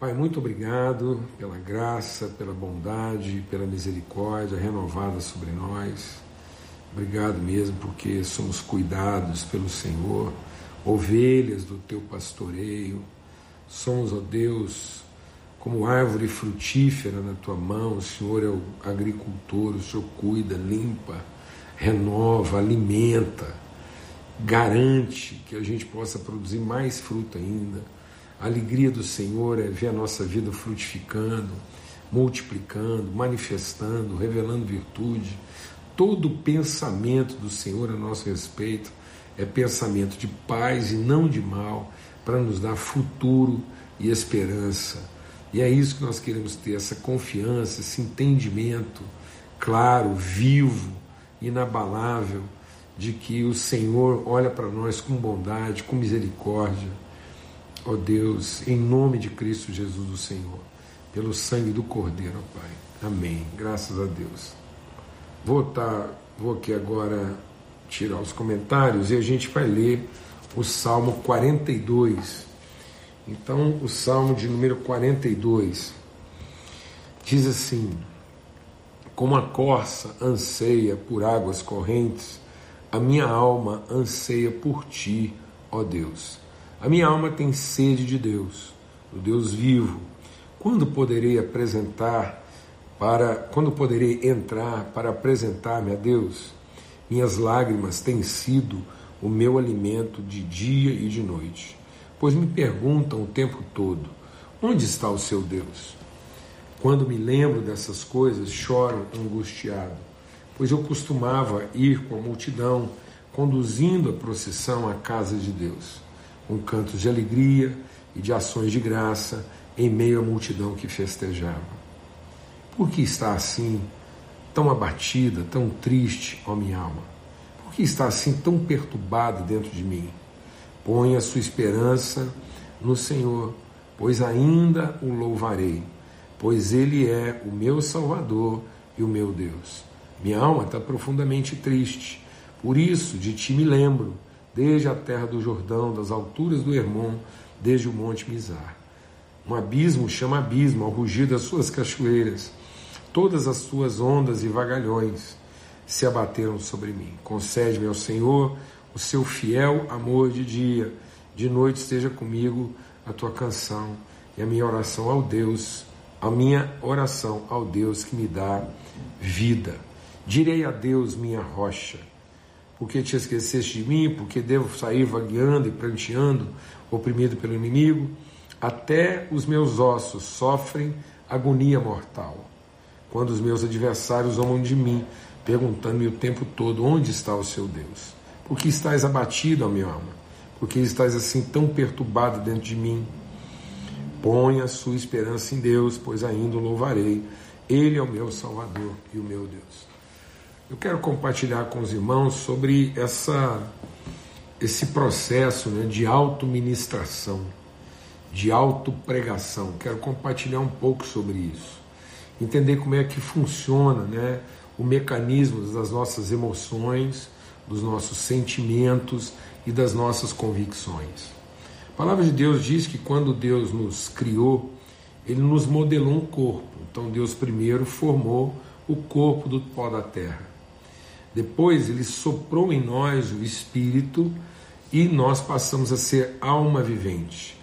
Pai, muito obrigado pela graça, pela bondade, pela misericórdia renovada sobre nós. Obrigado mesmo porque somos cuidados pelo Senhor, ovelhas do teu pastoreio. Somos, ó Deus, como árvore frutífera na tua mão. O Senhor é o agricultor, o Senhor cuida, limpa, renova, alimenta, garante que a gente possa produzir mais fruto ainda a alegria do Senhor é ver a nossa vida frutificando, multiplicando, manifestando, revelando virtude. Todo pensamento do Senhor a nosso respeito é pensamento de paz e não de mal, para nos dar futuro e esperança. E é isso que nós queremos ter, essa confiança, esse entendimento claro, vivo, inabalável, de que o Senhor olha para nós com bondade, com misericórdia ó Deus, em nome de Cristo Jesus, o Senhor, pelo sangue do Cordeiro, ó Pai. Amém. Graças a Deus. Vou, tá, vou aqui agora tirar os comentários e a gente vai ler o Salmo 42. Então, o Salmo de número 42 diz assim: Como a corça anseia por águas correntes, a minha alma anseia por ti, ó Deus. A minha alma tem sede de Deus, do Deus vivo. Quando poderei apresentar para quando poderei entrar para apresentar-me a Deus? Minhas lágrimas têm sido o meu alimento de dia e de noite, pois me perguntam o tempo todo: onde está o seu Deus? Quando me lembro dessas coisas, choro angustiado, pois eu costumava ir com a multidão, conduzindo a procissão à casa de Deus com cantos de alegria e de ações de graça em meio à multidão que festejava. Por que está assim, tão abatida, tão triste, ó minha alma? Por que está assim tão perturbada dentro de mim? Põe a sua esperança no Senhor, pois ainda o louvarei, pois Ele é o meu Salvador e o meu Deus. Minha alma está profundamente triste, por isso de ti me lembro desde a terra do Jordão, das alturas do Hermon, desde o monte Mizar. Um abismo chama abismo ao rugir das suas cachoeiras. Todas as suas ondas e vagalhões se abateram sobre mim. Concede-me ao Senhor o seu fiel amor de dia. De noite esteja comigo a tua canção e a minha oração ao Deus, a minha oração ao Deus que me dá vida. Direi a Deus, minha rocha porque te esqueceste de mim, porque devo sair vagueando e pranteando, oprimido pelo inimigo, até os meus ossos sofrem agonia mortal. Quando os meus adversários zombam de mim, perguntando-me o tempo todo: onde está o seu Deus? Por que estás abatido, minha alma? Por que estás assim tão perturbado dentro de mim? Põe a sua esperança em Deus, pois ainda o louvarei. Ele é o meu Salvador e o meu Deus. Eu quero compartilhar com os irmãos sobre essa, esse processo né, de autoministração, de autopregação. Quero compartilhar um pouco sobre isso. Entender como é que funciona né, o mecanismo das nossas emoções, dos nossos sentimentos e das nossas convicções. A palavra de Deus diz que quando Deus nos criou, Ele nos modelou um corpo. Então Deus primeiro formou o corpo do pó da terra. Depois ele soprou em nós o espírito e nós passamos a ser alma vivente.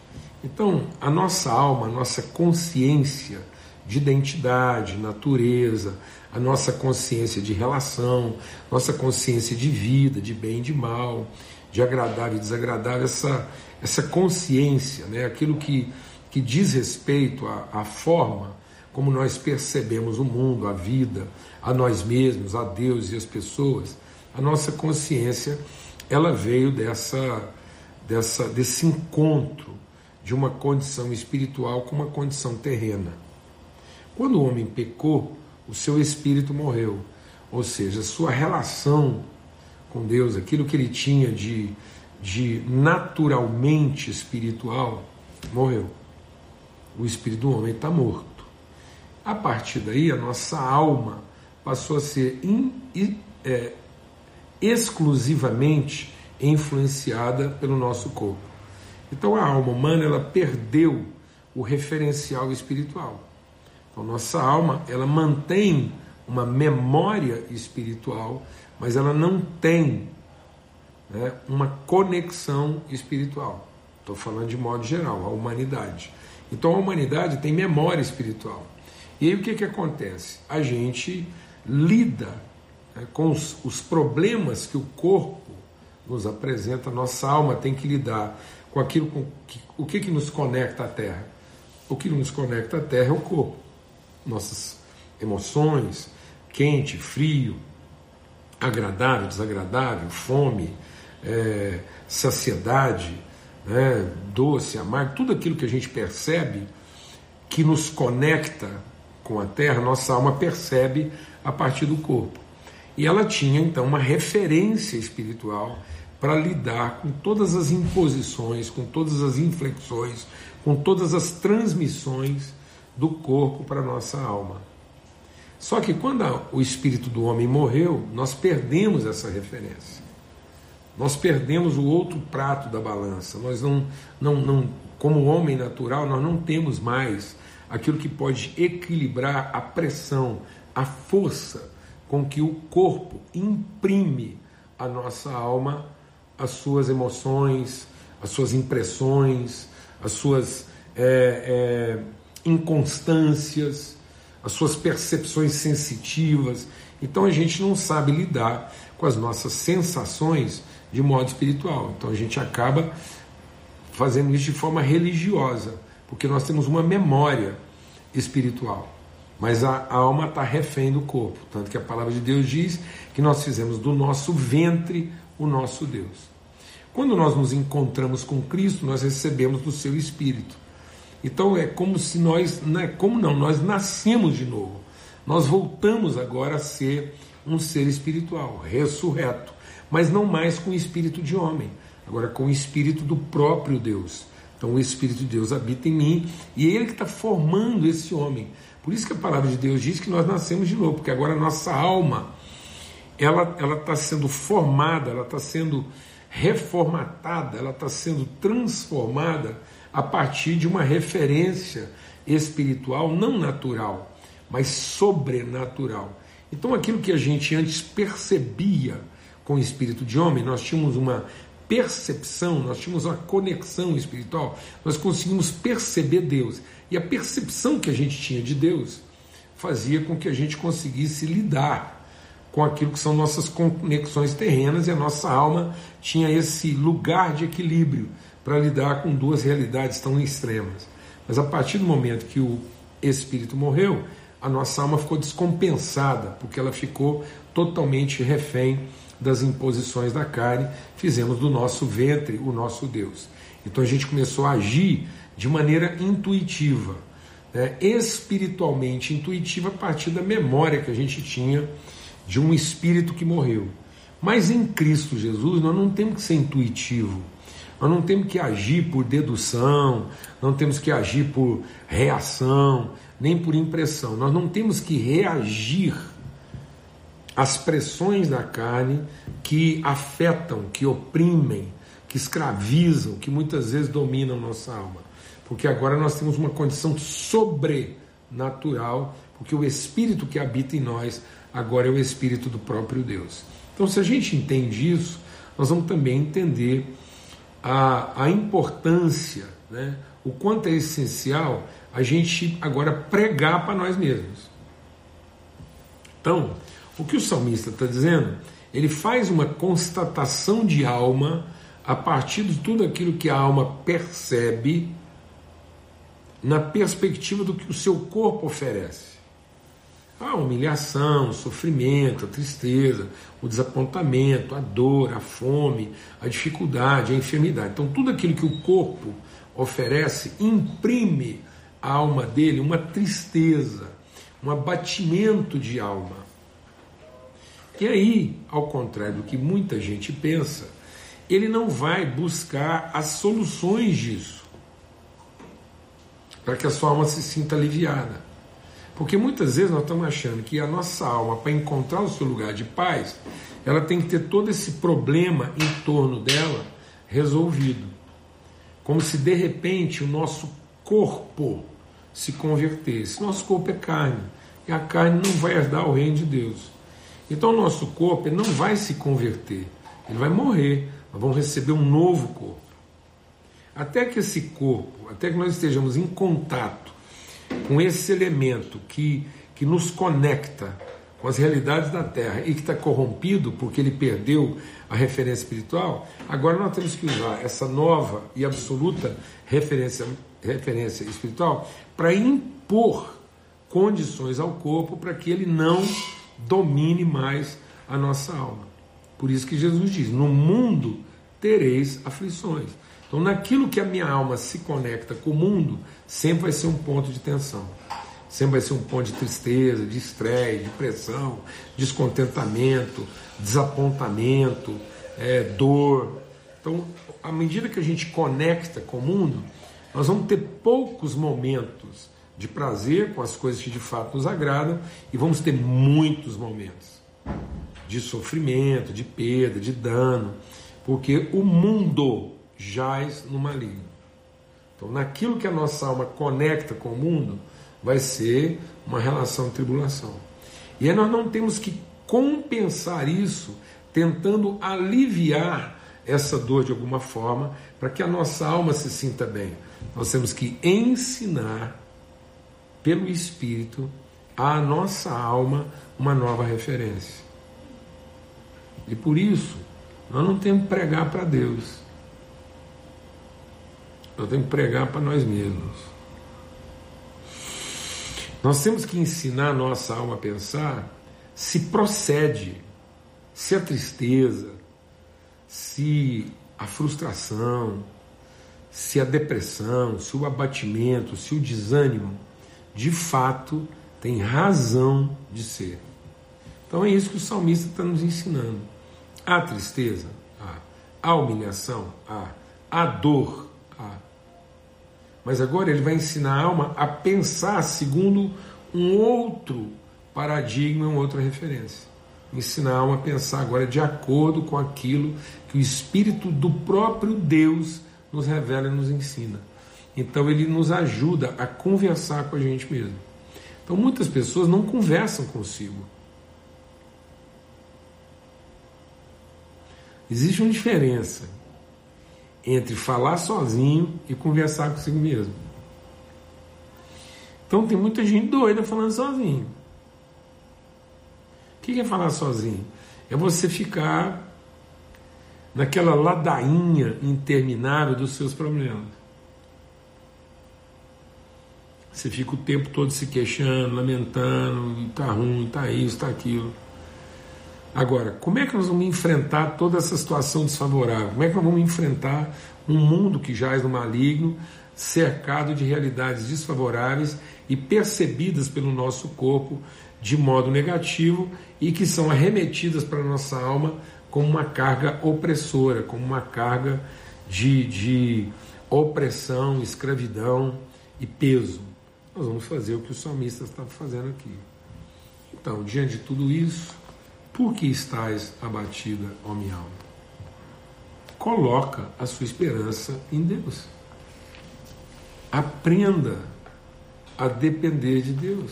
Então, a nossa alma, a nossa consciência de identidade, natureza, a nossa consciência de relação, nossa consciência de vida, de bem e de mal, de agradável e desagradável, essa, essa consciência, né, aquilo que, que diz respeito à, à forma como nós percebemos o mundo, a vida, a nós mesmos, a Deus e as pessoas, a nossa consciência ela veio dessa, dessa desse encontro de uma condição espiritual com uma condição terrena. Quando o homem pecou, o seu espírito morreu, ou seja, sua relação com Deus, aquilo que ele tinha de, de naturalmente espiritual, morreu. O espírito do homem está morto. A partir daí, a nossa alma passou a ser in, é, exclusivamente influenciada pelo nosso corpo. Então a alma humana ela perdeu o referencial espiritual. Então, nossa alma, ela mantém uma memória espiritual, mas ela não tem né, uma conexão espiritual. Estou falando de modo geral, a humanidade. Então a humanidade tem memória espiritual. E aí o que, que acontece? A gente lida né, com os, os problemas que o corpo nos apresenta, nossa alma tem que lidar com aquilo com que, o que, que nos conecta à Terra. O que nos conecta à Terra é o corpo, nossas emoções, quente, frio, agradável, desagradável, fome, é, saciedade, né, doce, amargo, tudo aquilo que a gente percebe que nos conecta com a terra, nossa alma percebe a partir do corpo. E ela tinha então uma referência espiritual para lidar com todas as imposições, com todas as inflexões, com todas as transmissões do corpo para nossa alma. Só que quando o espírito do homem morreu, nós perdemos essa referência. Nós perdemos o outro prato da balança. Nós não, não, não, como homem natural, nós não temos mais aquilo que pode equilibrar a pressão, a força com que o corpo imprime à nossa alma as suas emoções, as suas impressões, as suas é, é, inconstâncias, as suas percepções sensitivas. Então a gente não sabe lidar com as nossas sensações de modo espiritual. Então a gente acaba fazendo isso de forma religiosa, porque nós temos uma memória espiritual. Mas a, alma está refém do corpo. Tanto que a palavra de Deus diz que nós fizemos do nosso ventre o nosso Deus. Quando nós nos encontramos com Cristo, nós recebemos do seu Espírito. Então é como se nós, não é como não, nós nascemos de novo. Nós voltamos agora a ser um ser espiritual, ressurreto mas não mais com o espírito de homem, agora com o espírito do próprio Deus. Então o Espírito de Deus habita em mim e é Ele que está formando esse homem. Por isso que a palavra de Deus diz que nós nascemos de novo, porque agora a nossa alma ela ela está sendo formada, ela está sendo reformatada, ela está sendo transformada a partir de uma referência espiritual não natural, mas sobrenatural. Então aquilo que a gente antes percebia com o espírito de homem, nós tínhamos uma percepção, nós tínhamos uma conexão espiritual, nós conseguimos perceber Deus. E a percepção que a gente tinha de Deus fazia com que a gente conseguisse lidar com aquilo que são nossas conexões terrenas e a nossa alma tinha esse lugar de equilíbrio para lidar com duas realidades tão extremas. Mas a partir do momento que o espírito morreu, a nossa alma ficou descompensada, porque ela ficou totalmente refém das imposições da carne, fizemos do nosso ventre o nosso Deus. Então a gente começou a agir de maneira intuitiva, né, espiritualmente intuitiva, a partir da memória que a gente tinha de um espírito que morreu. Mas em Cristo Jesus nós não temos que ser intuitivo, nós não temos que agir por dedução, não temos que agir por reação, nem por impressão, nós não temos que reagir as pressões da carne que afetam, que oprimem, que escravizam, que muitas vezes dominam nossa alma. Porque agora nós temos uma condição sobrenatural, porque o Espírito que habita em nós agora é o Espírito do próprio Deus. Então, se a gente entende isso, nós vamos também entender a, a importância, né, o quanto é essencial a gente agora pregar para nós mesmos. Então, o que o salmista está dizendo? Ele faz uma constatação de alma a partir de tudo aquilo que a alma percebe na perspectiva do que o seu corpo oferece. A humilhação, o sofrimento, a tristeza, o desapontamento, a dor, a fome, a dificuldade, a enfermidade. Então, tudo aquilo que o corpo oferece imprime à alma dele uma tristeza, um abatimento de alma. E aí, ao contrário do que muita gente pensa, ele não vai buscar as soluções disso para que a sua alma se sinta aliviada. Porque muitas vezes nós estamos achando que a nossa alma, para encontrar o seu lugar de paz, ela tem que ter todo esse problema em torno dela resolvido. Como se de repente o nosso corpo se converter. Esse nosso corpo é carne. E a carne não vai herdar o reino de Deus. Então o nosso corpo não vai se converter. Ele vai morrer. Nós vamos receber um novo corpo. Até que esse corpo, até que nós estejamos em contato com esse elemento que, que nos conecta com as realidades da Terra e que está corrompido porque ele perdeu a referência espiritual, agora nós temos que usar essa nova e absoluta referência, referência espiritual para impor condições ao corpo para que ele não domine mais a nossa alma. Por isso que Jesus diz: No mundo tereis aflições. Então, naquilo que a minha alma se conecta com o mundo, sempre vai ser um ponto de tensão. Sempre vai ser um ponto de tristeza, de estresse, de pressão, descontentamento, desapontamento, é, dor. Então, à medida que a gente conecta com o mundo, nós vamos ter poucos momentos de prazer com as coisas que de fato nos agradam e vamos ter muitos momentos de sofrimento, de perda, de dano, porque o mundo jaz no maligno. Então, naquilo que a nossa alma conecta com o mundo, vai ser uma relação de tribulação. E aí nós não temos que compensar isso tentando aliviar essa dor de alguma forma para que a nossa alma se sinta bem. Nós temos que ensinar pelo Espírito à nossa alma uma nova referência. E por isso, nós não temos que pregar para Deus. Nós temos que pregar para nós mesmos. Nós temos que ensinar a nossa alma a pensar se procede, se a tristeza, se a frustração, se a depressão, se o abatimento, se o desânimo, de fato tem razão de ser. Então é isso que o salmista está nos ensinando. A tristeza. A humilhação. A dor. Mas agora ele vai ensinar a alma a pensar segundo um outro paradigma, uma outra referência. Ensinar a alma a pensar agora de acordo com aquilo que o Espírito do próprio Deus nos revela e nos ensina. Então ele nos ajuda a conversar com a gente mesmo. Então muitas pessoas não conversam consigo. Existe uma diferença entre falar sozinho e conversar consigo mesmo. Então tem muita gente doida falando sozinho. O que é falar sozinho? É você ficar naquela ladainha interminável dos seus problemas. Você fica o tempo todo se queixando, lamentando, está ruim, está isso, está aquilo. Agora, como é que nós vamos enfrentar toda essa situação desfavorável? Como é que nós vamos enfrentar um mundo que jaz no maligno, cercado de realidades desfavoráveis e percebidas pelo nosso corpo de modo negativo e que são arremetidas para a nossa alma como uma carga opressora, como uma carga de, de opressão, escravidão e peso? Nós vamos fazer o que o salmista está fazendo aqui. Então, diante de tudo isso, por que estás abatida, ó minha alma? Coloca a sua esperança em Deus. Aprenda a depender de Deus.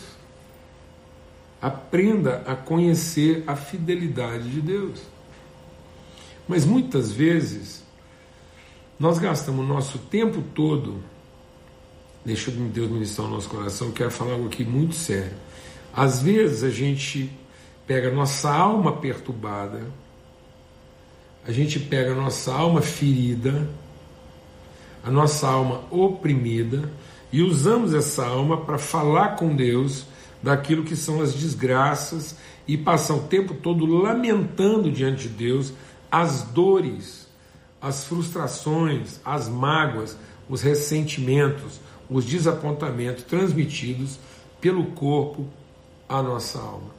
Aprenda a conhecer a fidelidade de Deus. Mas muitas vezes nós gastamos nosso tempo todo, deixa Deus ministrar o nosso coração, quero falar algo aqui muito sério. Às vezes a gente pega nossa alma perturbada, a gente pega a nossa alma ferida, a nossa alma oprimida, e usamos essa alma para falar com Deus daquilo que são as desgraças e passar o tempo todo lamentando diante de Deus as dores, as frustrações, as mágoas, os ressentimentos, os desapontamentos transmitidos pelo corpo à nossa alma.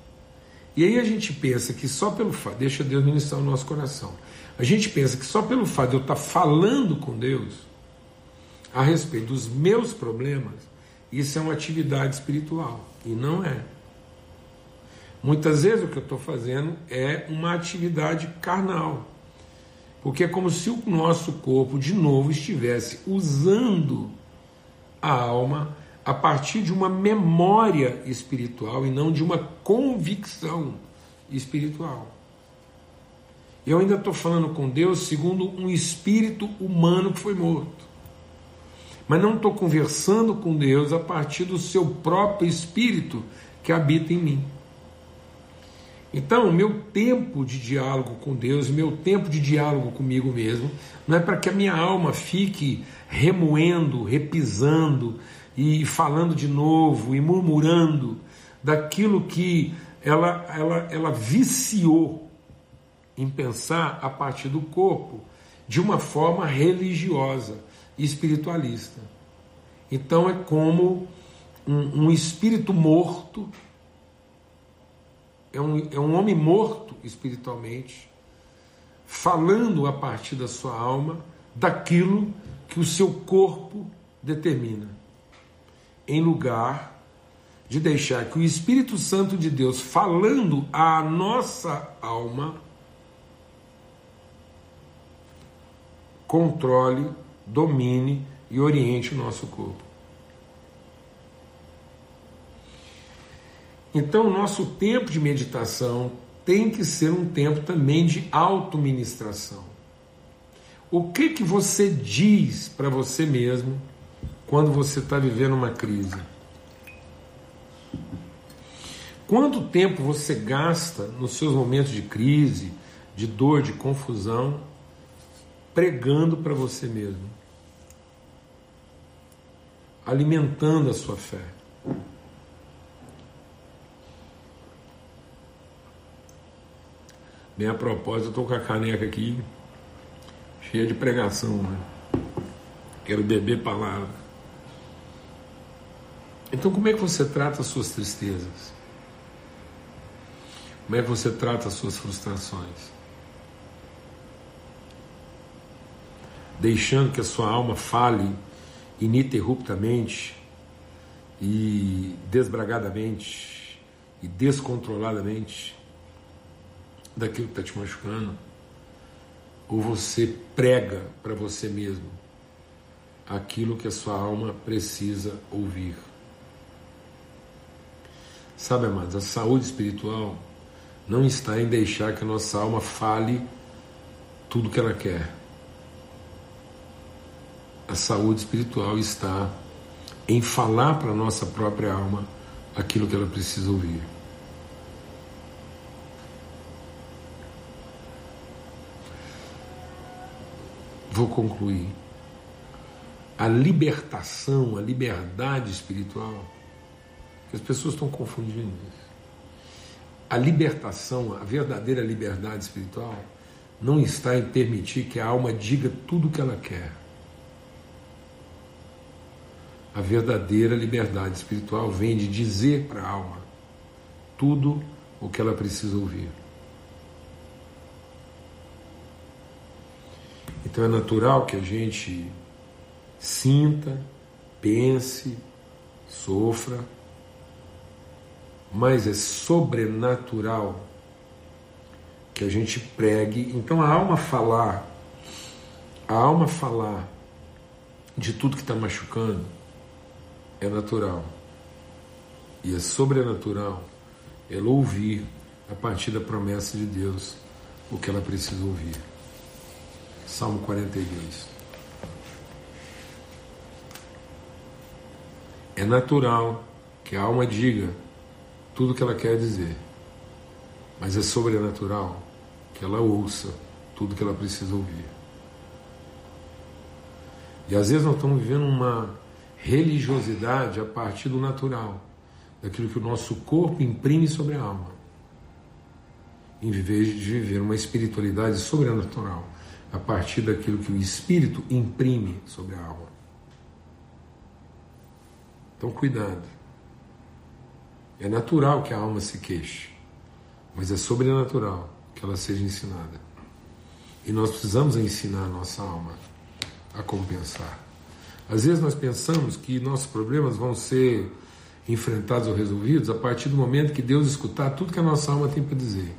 E aí a gente pensa que só pelo fato, deixa Deus ministrar o nosso coração, a gente pensa que só pelo fato de eu estar falando com Deus a respeito dos meus problemas, isso é uma atividade espiritual. E não é. Muitas vezes o que eu estou fazendo é uma atividade carnal. Porque é como se o nosso corpo, de novo, estivesse usando a alma a partir de uma memória espiritual e não de uma convicção espiritual. Eu ainda estou falando com Deus segundo um espírito humano que foi morto. Mas não estou conversando com Deus a partir do seu próprio espírito que habita em mim. Então, o meu tempo de diálogo com Deus, meu tempo de diálogo comigo mesmo, não é para que a minha alma fique remoendo, repisando e falando de novo e murmurando daquilo que ela, ela, ela viciou em pensar a partir do corpo de uma forma religiosa e espiritualista. Então é como um, um espírito morto, é um, é um homem morto espiritualmente, falando a partir da sua alma daquilo que o seu corpo determina, em lugar de deixar que o Espírito Santo de Deus, falando à nossa alma, controle, domine e oriente o nosso corpo. Então, o nosso tempo de meditação tem que ser um tempo também de autoministração. O que que você diz para você mesmo quando você está vivendo uma crise? Quanto tempo você gasta nos seus momentos de crise, de dor, de confusão, pregando para você mesmo? Alimentando a sua fé. Bem a propósito, eu estou com a caneca aqui cheia de pregação, né? Quero beber palavra. Então, como é que você trata as suas tristezas? Como é que você trata as suas frustrações? Deixando que a sua alma fale ininterruptamente e desbragadamente e descontroladamente daquilo que está te machucando? Ou você prega para você mesmo aquilo que a sua alma precisa ouvir? Sabe, amados, a saúde espiritual não está em deixar que a nossa alma fale tudo que ela quer. A saúde espiritual está em falar para a nossa própria alma aquilo que ela precisa ouvir. Vou concluir. A libertação, a liberdade espiritual, as pessoas estão confundindo isso a libertação, a verdadeira liberdade espiritual, não está em permitir que a alma diga tudo o que ela quer. A verdadeira liberdade espiritual vem de dizer para a alma tudo o que ela precisa ouvir. Então é natural que a gente sinta, pense, sofra, mas é sobrenatural que a gente pregue. Então a alma falar, a alma falar de tudo que está machucando é natural. E é sobrenatural ela ouvir a partir da promessa de Deus o que ela precisa ouvir. Salmo 42. É natural que a alma diga tudo que ela quer dizer, mas é sobrenatural que ela ouça tudo que ela precisa ouvir. E às vezes nós estamos vivendo uma religiosidade a partir do natural, daquilo que o nosso corpo imprime sobre a alma, em vez de viver uma espiritualidade sobrenatural a partir daquilo que o espírito imprime sobre a alma. Então, cuidado. É natural que a alma se queixe, mas é sobrenatural que ela seja ensinada. E nós precisamos ensinar a nossa alma a compensar. Às vezes nós pensamos que nossos problemas vão ser enfrentados ou resolvidos a partir do momento que Deus escutar tudo que a nossa alma tem para dizer.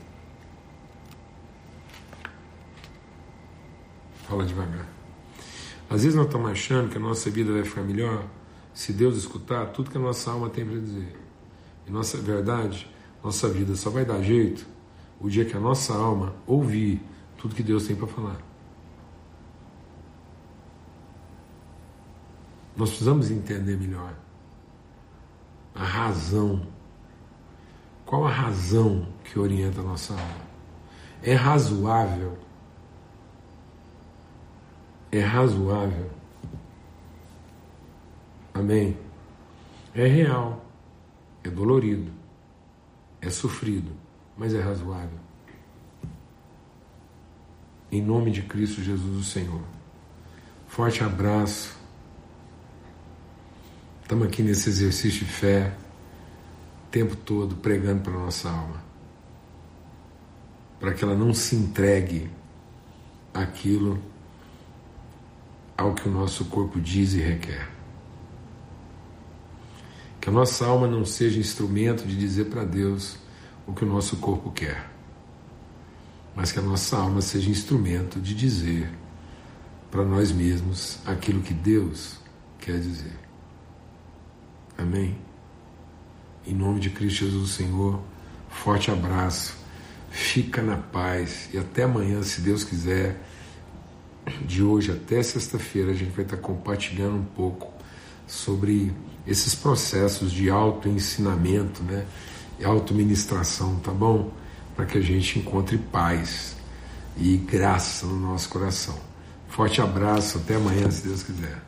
Fala devagar. Às vezes nós estamos achando que a nossa vida vai ficar melhor se Deus escutar tudo que a nossa alma tem para dizer. E nossa verdade, nossa vida só vai dar jeito o dia que a nossa alma ouvir tudo que Deus tem para falar. Nós precisamos entender melhor a razão. Qual a razão que orienta a nossa alma? É razoável? É razoável? Amém? É real, é dolorido, é sofrido, mas é razoável. Em nome de Cristo Jesus, o Senhor. Forte abraço. Estamos aqui nesse exercício de fé, o tempo todo pregando para nossa alma, para que ela não se entregue aquilo ao que o nosso corpo diz e requer. Que a nossa alma não seja instrumento de dizer para Deus o que o nosso corpo quer, mas que a nossa alma seja instrumento de dizer para nós mesmos aquilo que Deus quer dizer. Amém? Em nome de Cristo Jesus, Senhor, forte abraço, fica na paz e até amanhã, se Deus quiser. De hoje até sexta-feira, a gente vai estar compartilhando um pouco sobre esses processos de auto-ensinamento, né? E auto-ministração, tá bom? Para que a gente encontre paz e graça no nosso coração. Forte abraço, até amanhã, se Deus quiser.